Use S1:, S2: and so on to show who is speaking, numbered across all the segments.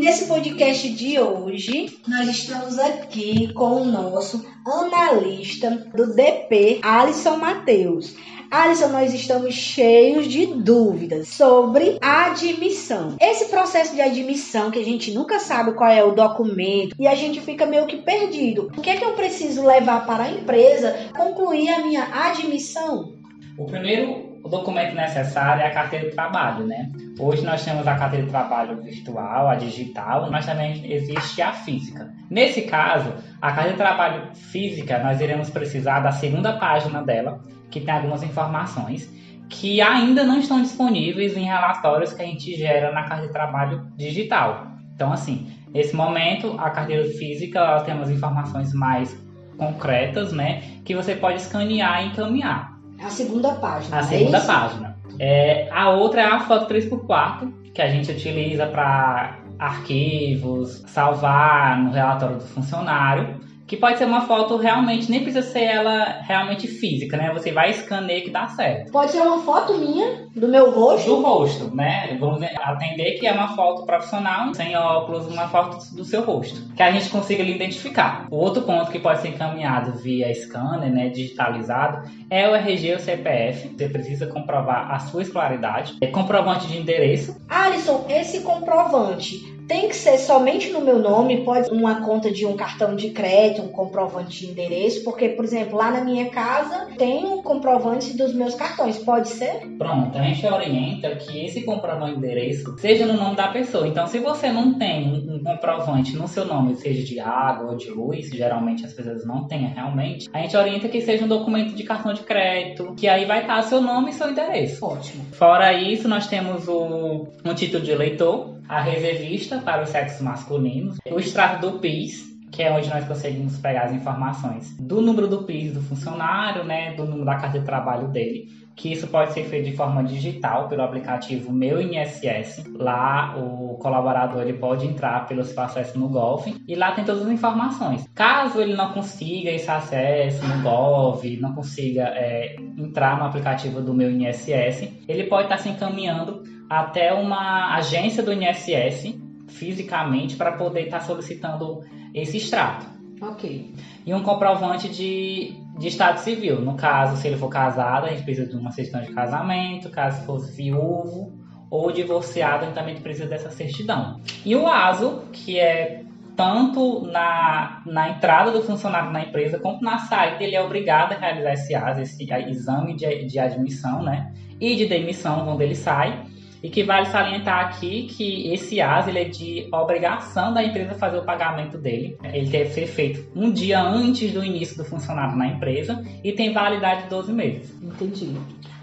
S1: nesse podcast de hoje, nós estamos aqui com o nosso analista do DP, Alisson Matheus. Alisson, nós estamos cheios de dúvidas sobre admissão. Esse processo de admissão, que a gente nunca sabe qual é o documento e a gente fica meio que perdido. O que é que eu preciso levar para a empresa concluir a minha admissão?
S2: O primeiro documento necessário é a carteira de trabalho, né? Hoje nós temos a carteira de trabalho virtual, a digital, mas também existe a física. Nesse caso, a carteira de trabalho física, nós iremos precisar da segunda página dela, que tem algumas informações que ainda não estão disponíveis em relatórios que a gente gera na carteira de trabalho digital. Então, assim, nesse momento, a carteira física ela tem umas informações mais concretas, né, que você pode escanear e encaminhar.
S1: A segunda página.
S2: A
S1: é
S2: segunda
S1: isso?
S2: página. É, a outra é a foto 3x4, que a gente utiliza para arquivos, salvar no relatório do funcionário que pode ser uma foto realmente, nem precisa ser ela realmente física, né? Você vai escanear que dá certo.
S1: Pode ser uma foto minha, do meu rosto.
S2: Do rosto, né? Vamos atender que é uma foto profissional, sem óculos, uma foto do seu rosto, que a gente consiga lhe identificar. O outro ponto que pode ser encaminhado via scanner, né, digitalizado, é o RG ou CPF. Você precisa comprovar a sua escolaridade. É comprovante de endereço.
S1: Alisson, esse comprovante tem que ser somente no meu nome, pode uma conta de um cartão de crédito, um comprovante de endereço, porque, por exemplo, lá na minha casa tem um comprovante dos meus cartões, pode ser?
S2: Pronto, a gente orienta que esse comprovante de endereço seja no nome da pessoa. Então, se você não tem um comprovante no seu nome, seja de água ou de luz, geralmente as pessoas não têm realmente, a gente orienta que seja um documento de cartão de crédito, que aí vai estar seu nome e seu endereço.
S1: Ótimo.
S2: Fora isso, nós temos o, um título de eleitor, a reservista para os sexos masculinos, o extrato do PIS, que é onde nós conseguimos pegar as informações do número do PIS do funcionário, né, do número da carta de trabalho dele, que isso pode ser feito de forma digital pelo aplicativo Meu INSS. Lá o colaborador ele pode entrar pelo seu acesso no Golf e lá tem todas as informações. Caso ele não consiga esse acesso no Golf, não consiga é, entrar no aplicativo do Meu INSS, ele pode estar se encaminhando até uma agência do INSS fisicamente para poder estar solicitando esse extrato.
S1: Ok.
S2: E um comprovante de, de estado civil. No caso, se ele for casado, a gente precisa de uma certidão de casamento. Caso fosse viúvo ou divorciado, a gente também precisa dessa certidão. E o ASO, que é tanto na, na entrada do funcionário na empresa quanto na saída, ele é obrigado a realizar esse ASO, esse exame de, de admissão né, e de demissão, quando ele sai. E que vale salientar aqui que esse AS ele é de obrigação da empresa fazer o pagamento dele. Ele deve ser feito um dia antes do início do funcionário na empresa e tem validade de 12 meses.
S1: Entendi.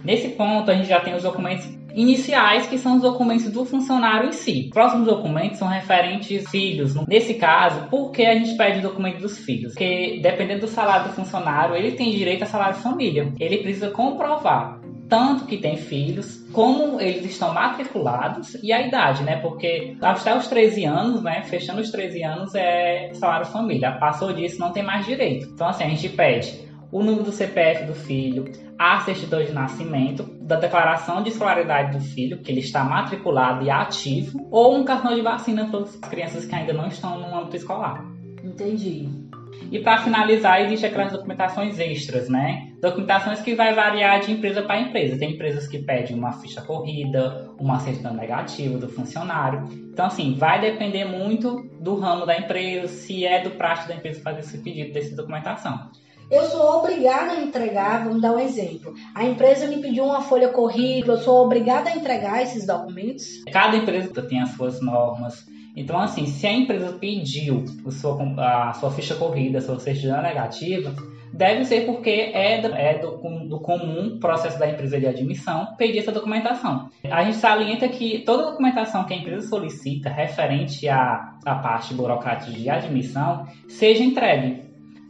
S2: Nesse ponto, a gente já tem os documentos iniciais, que são os documentos do funcionário em si. Os próximos documentos são referentes filhos. Nesse caso, por que a gente pede o documento dos filhos? Porque, dependendo do salário do funcionário, ele tem direito a salário de família. Ele precisa comprovar tanto que tem filhos, como eles estão matriculados e a idade, né? Porque até os 13 anos, né? Fechando os 13 anos é salário família. Passou disso, não tem mais direito. Então, assim, a gente pede o número do CPF do filho, a certidão de nascimento, da declaração de escolaridade do filho, que ele está matriculado e ativo, ou um cartão de vacina para as crianças que ainda não estão no âmbito escolar.
S1: Entendi.
S2: E para finalizar, existem aquelas documentações extras, né? Documentações que vai variar de empresa para empresa. Tem empresas que pedem uma ficha corrida, uma certidão negativa do funcionário. Então, assim, vai depender muito do ramo da empresa, se é do prático da empresa fazer esse pedido dessa documentação.
S1: Eu sou obrigada a entregar, vamos dar um exemplo. A empresa me pediu uma folha corrida, eu sou obrigada a entregar esses documentos?
S2: Cada empresa tem as suas normas. Então, assim, se a empresa pediu a sua, a sua ficha corrida, a sua certidão negativa, deve ser porque é, do, é do, do, comum processo da empresa de admissão pedir essa documentação. A gente salienta que toda documentação que a empresa solicita referente à, à parte burocrática de admissão seja entregue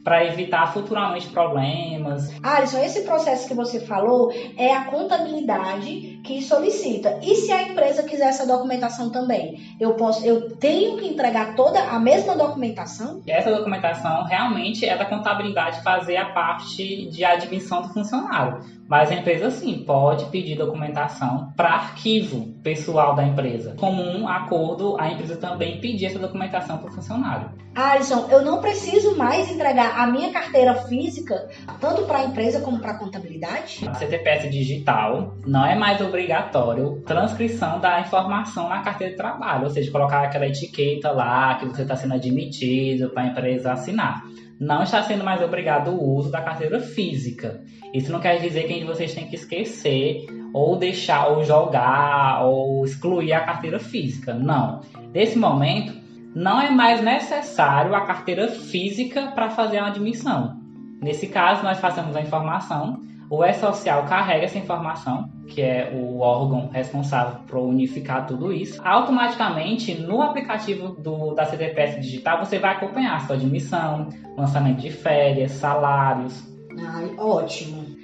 S2: para evitar futuramente problemas.
S1: Alisson, esse processo que você falou é a contabilidade que solicita. E se a empresa quiser essa documentação também? Eu posso, eu tenho que entregar toda a mesma documentação?
S2: Essa documentação realmente é da contabilidade fazer a parte de admissão do funcionário. Mas a empresa sim pode pedir documentação para arquivo pessoal da empresa. Como um acordo, a empresa também pedir essa documentação para o funcionário.
S1: Alisson, eu não preciso mais entregar a minha carteira física tanto para a empresa como para a contabilidade?
S2: A CTPS digital não é mais obrigatório transcrição da informação na carteira de trabalho, ou seja, colocar aquela etiqueta lá que você está sendo admitido para a empresa assinar não está sendo mais obrigado o uso da carteira física. Isso não quer dizer que vocês têm que esquecer ou deixar ou jogar ou excluir a carteira física. Não. Nesse momento, não é mais necessário a carteira física para fazer a admissão. Nesse caso, nós fazemos a informação o E-Social carrega essa informação, que é o órgão responsável por unificar tudo isso. Automaticamente, no aplicativo do, da CDPS Digital, você vai acompanhar sua admissão, lançamento de férias, salários.
S1: Ai, ótimo.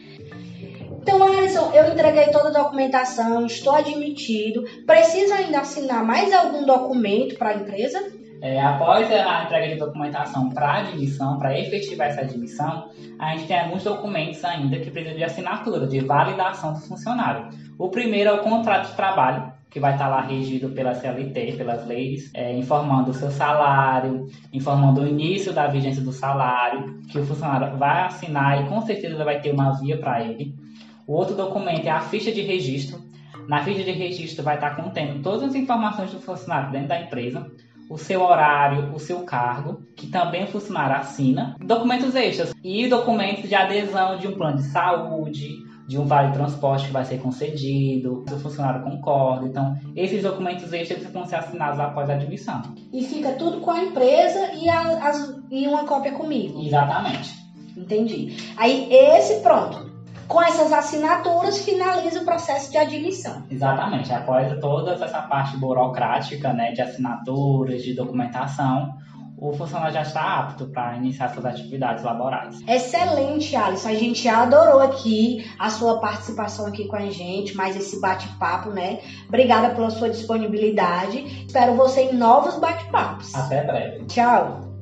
S1: Então, Alisson, eu entreguei toda a documentação, estou admitido. Preciso ainda assinar mais algum documento para a empresa?
S2: É, após a entrega de documentação para admissão, para efetivar essa admissão, a gente tem alguns documentos ainda que precisam de assinatura, de validação do funcionário. O primeiro é o contrato de trabalho, que vai estar lá regido pela CLT, pelas leis, é, informando o seu salário, informando o início da vigência do salário, que o funcionário vai assinar e com certeza vai ter uma via para ele. O outro documento é a ficha de registro. Na ficha de registro vai estar contendo todas as informações do funcionário dentro da empresa, o seu horário, o seu cargo, que também o funcionário assina, documentos extras e documentos de adesão de um plano de saúde, de um vale transporte que vai ser concedido, se o funcionário concorda. Então, esses documentos extras vão ser assinados após a admissão.
S1: E fica tudo com a empresa e, a, as, e uma cópia comigo.
S2: Exatamente.
S1: Entendi. Aí, esse pronto com essas assinaturas finaliza o processo de admissão.
S2: Exatamente, após toda essa parte burocrática, né, de assinaturas, de documentação, o funcionário já está apto para iniciar suas atividades laborais.
S1: Excelente, Alisson. A gente adorou aqui a sua participação aqui com a gente, mais esse bate-papo, né? Obrigada pela sua disponibilidade. Espero você em novos bate-papos.
S2: Até breve.
S1: Tchau.